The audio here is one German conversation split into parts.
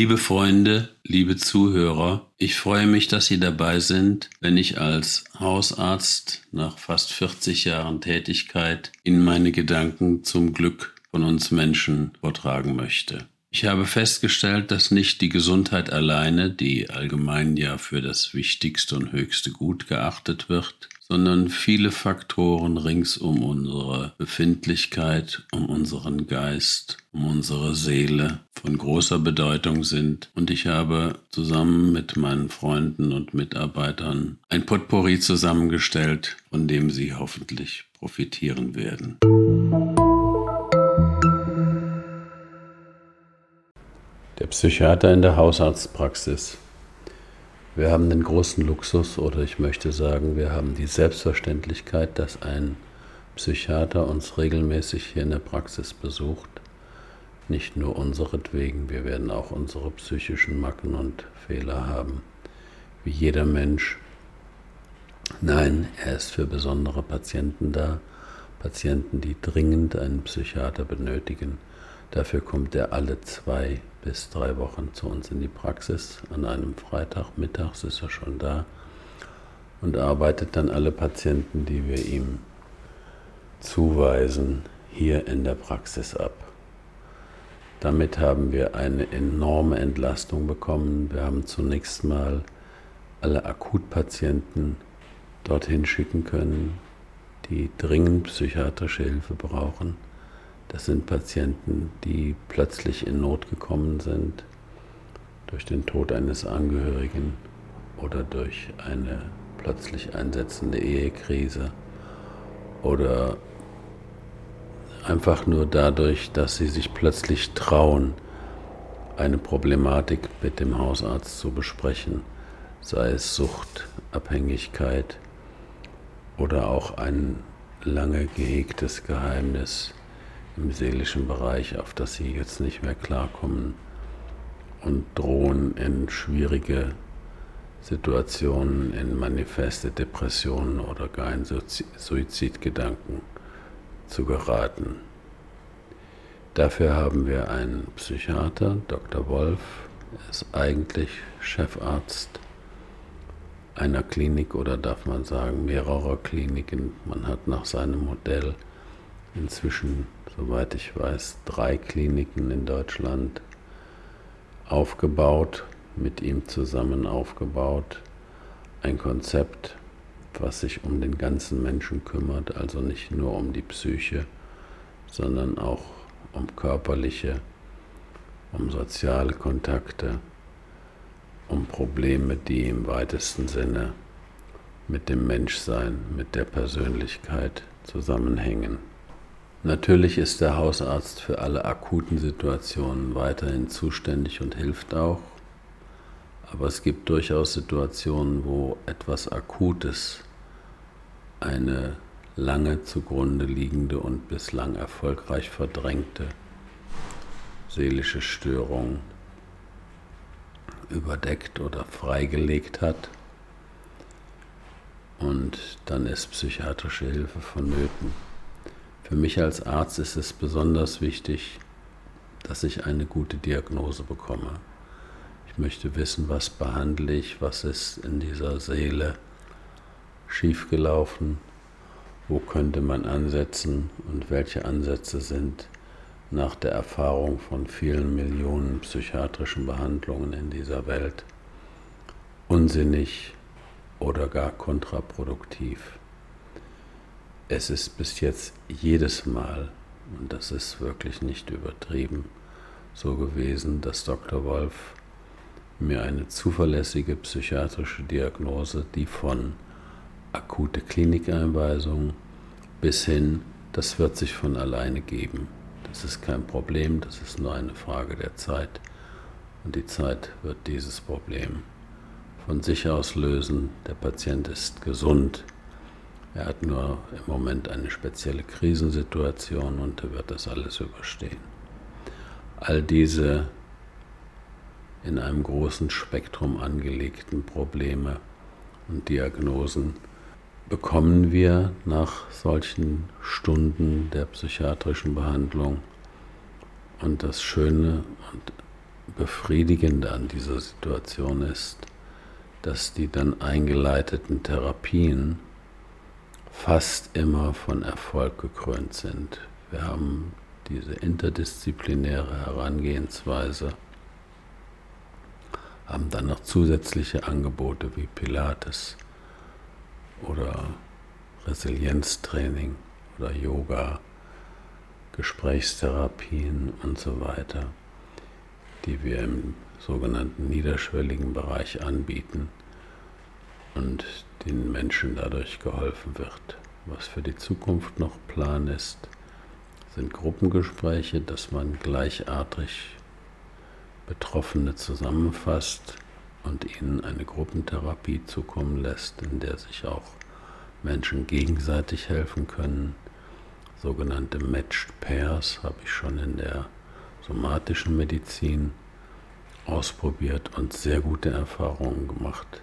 Liebe Freunde, liebe Zuhörer, ich freue mich, dass Sie dabei sind, wenn ich als Hausarzt nach fast 40 Jahren Tätigkeit Ihnen meine Gedanken zum Glück von uns Menschen vortragen möchte. Ich habe festgestellt, dass nicht die Gesundheit alleine, die allgemein ja für das wichtigste und höchste Gut geachtet wird, sondern viele Faktoren rings um unsere Befindlichkeit, um unseren Geist, um unsere Seele von großer Bedeutung sind. Und ich habe zusammen mit meinen Freunden und Mitarbeitern ein Potpourri zusammengestellt, von dem Sie hoffentlich profitieren werden. Der Psychiater in der Hausarztpraxis. Wir haben den großen Luxus oder ich möchte sagen, wir haben die Selbstverständlichkeit, dass ein Psychiater uns regelmäßig hier in der Praxis besucht. Nicht nur unseretwegen, wir werden auch unsere psychischen Macken und Fehler haben, wie jeder Mensch. Nein, er ist für besondere Patienten da, Patienten, die dringend einen Psychiater benötigen. Dafür kommt er alle zwei bis drei Wochen zu uns in die Praxis. An einem Freitag mittags ist er schon da und arbeitet dann alle Patienten, die wir ihm zuweisen, hier in der Praxis ab. Damit haben wir eine enorme Entlastung bekommen. Wir haben zunächst mal alle Akutpatienten dorthin schicken können, die dringend psychiatrische Hilfe brauchen. Das sind Patienten, die plötzlich in Not gekommen sind durch den Tod eines Angehörigen oder durch eine plötzlich einsetzende Ehekrise oder einfach nur dadurch, dass sie sich plötzlich trauen, eine Problematik mit dem Hausarzt zu besprechen, sei es Sucht, Abhängigkeit oder auch ein lange gehegtes Geheimnis im seelischen Bereich, auf das sie jetzt nicht mehr klarkommen und drohen in schwierige Situationen, in manifeste Depressionen oder gar in Suizidgedanken zu geraten. Dafür haben wir einen Psychiater, Dr. Wolf, er ist eigentlich Chefarzt einer Klinik oder darf man sagen mehrerer Kliniken. Man hat nach seinem Modell inzwischen soweit ich weiß, drei Kliniken in Deutschland aufgebaut, mit ihm zusammen aufgebaut. Ein Konzept, was sich um den ganzen Menschen kümmert, also nicht nur um die Psyche, sondern auch um körperliche, um soziale Kontakte, um Probleme, die im weitesten Sinne mit dem Menschsein, mit der Persönlichkeit zusammenhängen. Natürlich ist der Hausarzt für alle akuten Situationen weiterhin zuständig und hilft auch, aber es gibt durchaus Situationen, wo etwas Akutes, eine lange zugrunde liegende und bislang erfolgreich verdrängte seelische Störung überdeckt oder freigelegt hat. Und dann ist psychiatrische Hilfe vonnöten. Für mich als Arzt ist es besonders wichtig, dass ich eine gute Diagnose bekomme. Ich möchte wissen, was behandle ich, was ist in dieser Seele schiefgelaufen, wo könnte man ansetzen und welche Ansätze sind nach der Erfahrung von vielen Millionen psychiatrischen Behandlungen in dieser Welt unsinnig oder gar kontraproduktiv es ist bis jetzt jedes Mal, und das ist wirklich nicht übertrieben, so gewesen, dass Dr. Wolf mir eine zuverlässige psychiatrische Diagnose, die von akute Klinikeinweisung bis hin, das wird sich von alleine geben. Das ist kein Problem, das ist nur eine Frage der Zeit. Und die Zeit wird dieses Problem von sich aus lösen. Der Patient ist gesund. Er hat nur im Moment eine spezielle Krisensituation und er wird das alles überstehen. All diese in einem großen Spektrum angelegten Probleme und Diagnosen bekommen wir nach solchen Stunden der psychiatrischen Behandlung. Und das Schöne und Befriedigende an dieser Situation ist, dass die dann eingeleiteten Therapien fast immer von Erfolg gekrönt sind. Wir haben diese interdisziplinäre Herangehensweise, haben dann noch zusätzliche Angebote wie Pilates oder Resilienztraining oder Yoga, Gesprächstherapien und so weiter, die wir im sogenannten niederschwelligen Bereich anbieten und den Menschen dadurch geholfen wird. Was für die Zukunft noch Plan ist, sind Gruppengespräche, dass man gleichartig Betroffene zusammenfasst und ihnen eine Gruppentherapie zukommen lässt, in der sich auch Menschen gegenseitig helfen können. Sogenannte Matched Pairs habe ich schon in der somatischen Medizin ausprobiert und sehr gute Erfahrungen gemacht.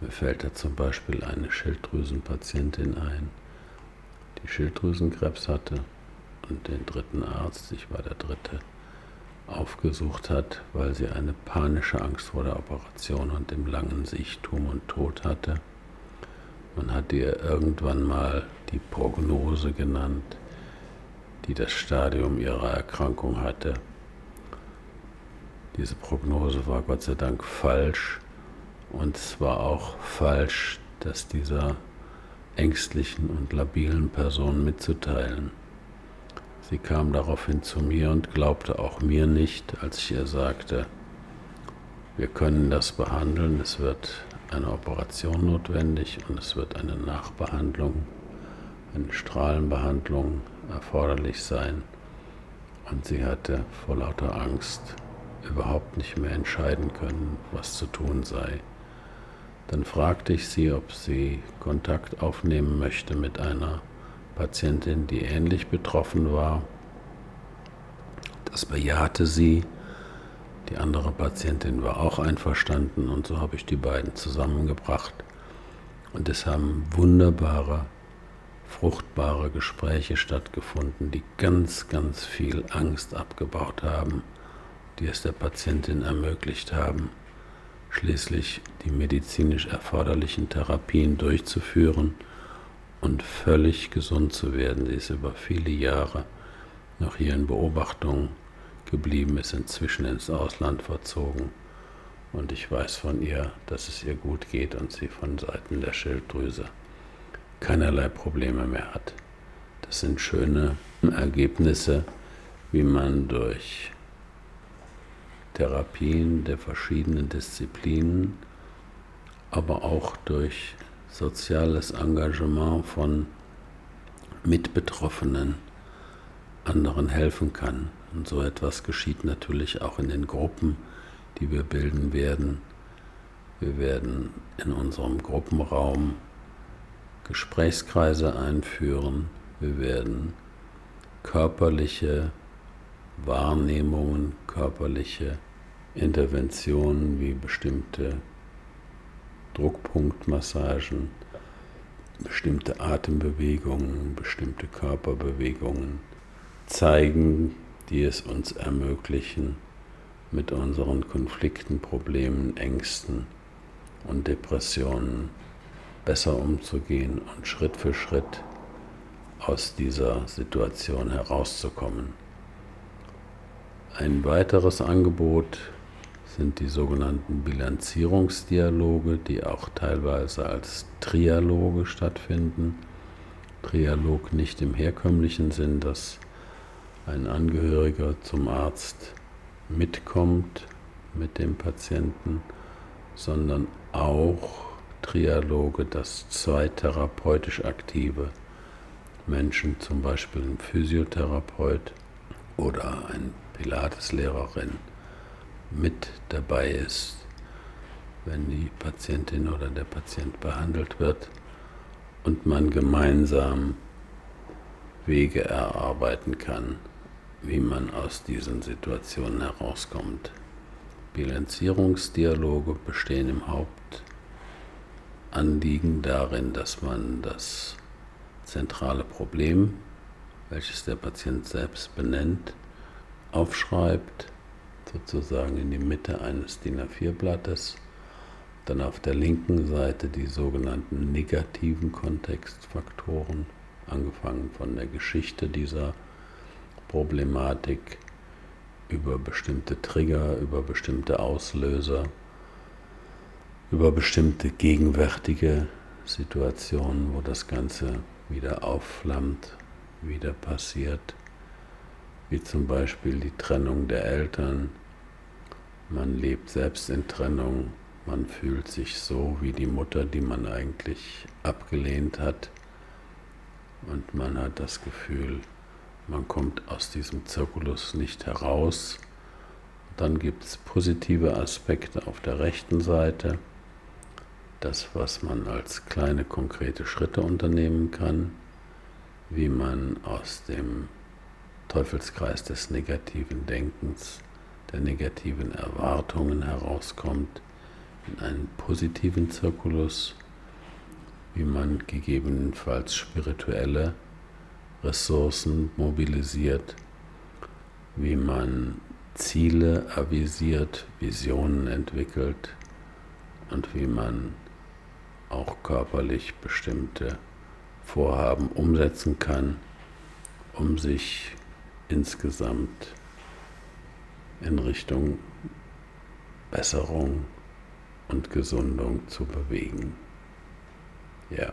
Mir fällt da zum Beispiel eine Schilddrüsenpatientin ein, die Schilddrüsenkrebs hatte und den dritten Arzt, ich war der dritte, aufgesucht hat, weil sie eine panische Angst vor der Operation und dem langen Sichtum und Tod hatte. Man hat ihr irgendwann mal die Prognose genannt, die das Stadium ihrer Erkrankung hatte. Diese Prognose war Gott sei Dank falsch und es war auch falsch, das dieser ängstlichen und labilen Person mitzuteilen. Sie kam daraufhin zu mir und glaubte auch mir nicht, als ich ihr sagte, wir können das behandeln, es wird eine Operation notwendig und es wird eine Nachbehandlung, eine Strahlenbehandlung erforderlich sein. Und sie hatte vor lauter Angst überhaupt nicht mehr entscheiden können, was zu tun sei. Dann fragte ich sie, ob sie Kontakt aufnehmen möchte mit einer Patientin, die ähnlich betroffen war. Das bejahte sie. Die andere Patientin war auch einverstanden und so habe ich die beiden zusammengebracht. Und es haben wunderbare, fruchtbare Gespräche stattgefunden, die ganz, ganz viel Angst abgebaut haben die es der Patientin ermöglicht haben, schließlich die medizinisch erforderlichen Therapien durchzuführen und völlig gesund zu werden. Sie ist über viele Jahre noch hier in Beobachtung geblieben, ist inzwischen ins Ausland verzogen und ich weiß von ihr, dass es ihr gut geht und sie von Seiten der Schilddrüse keinerlei Probleme mehr hat. Das sind schöne Ergebnisse, wie man durch Therapien der verschiedenen Disziplinen, aber auch durch soziales Engagement von Mitbetroffenen anderen helfen kann. Und so etwas geschieht natürlich auch in den Gruppen, die wir bilden werden. Wir werden in unserem Gruppenraum Gesprächskreise einführen. Wir werden körperliche Wahrnehmungen, körperliche Interventionen wie bestimmte Druckpunktmassagen, bestimmte Atembewegungen, bestimmte Körperbewegungen zeigen, die es uns ermöglichen, mit unseren Konflikten, Problemen, Ängsten und Depressionen besser umzugehen und Schritt für Schritt aus dieser Situation herauszukommen. Ein weiteres Angebot sind die sogenannten Bilanzierungsdialoge, die auch teilweise als Trialoge stattfinden. Trialog nicht im herkömmlichen Sinn, dass ein Angehöriger zum Arzt mitkommt mit dem Patienten, sondern auch Trialoge, dass zwei therapeutisch aktive Menschen, zum Beispiel ein Physiotherapeut oder ein Pilateslehrerin, mit dabei ist, wenn die Patientin oder der Patient behandelt wird und man gemeinsam Wege erarbeiten kann, wie man aus diesen Situationen herauskommt. Bilanzierungsdialoge bestehen im Hauptanliegen darin, dass man das zentrale Problem, welches der Patient selbst benennt, aufschreibt sozusagen in die Mitte eines DIN A4-Blattes. Dann auf der linken Seite die sogenannten negativen Kontextfaktoren, angefangen von der Geschichte dieser Problematik über bestimmte Trigger, über bestimmte Auslöser, über bestimmte gegenwärtige Situationen, wo das Ganze wieder aufflammt, wieder passiert, wie zum Beispiel die Trennung der Eltern. Man lebt selbst in Trennung, man fühlt sich so wie die Mutter, die man eigentlich abgelehnt hat. Und man hat das Gefühl, man kommt aus diesem Zirkulus nicht heraus. Dann gibt es positive Aspekte auf der rechten Seite. Das, was man als kleine konkrete Schritte unternehmen kann, wie man aus dem Teufelskreis des negativen Denkens, der negativen Erwartungen herauskommt in einen positiven Zirkulus, wie man gegebenenfalls spirituelle Ressourcen mobilisiert, wie man Ziele avisiert, Visionen entwickelt und wie man auch körperlich bestimmte Vorhaben umsetzen kann, um sich insgesamt in Richtung Besserung und Gesundung zu bewegen. Ja.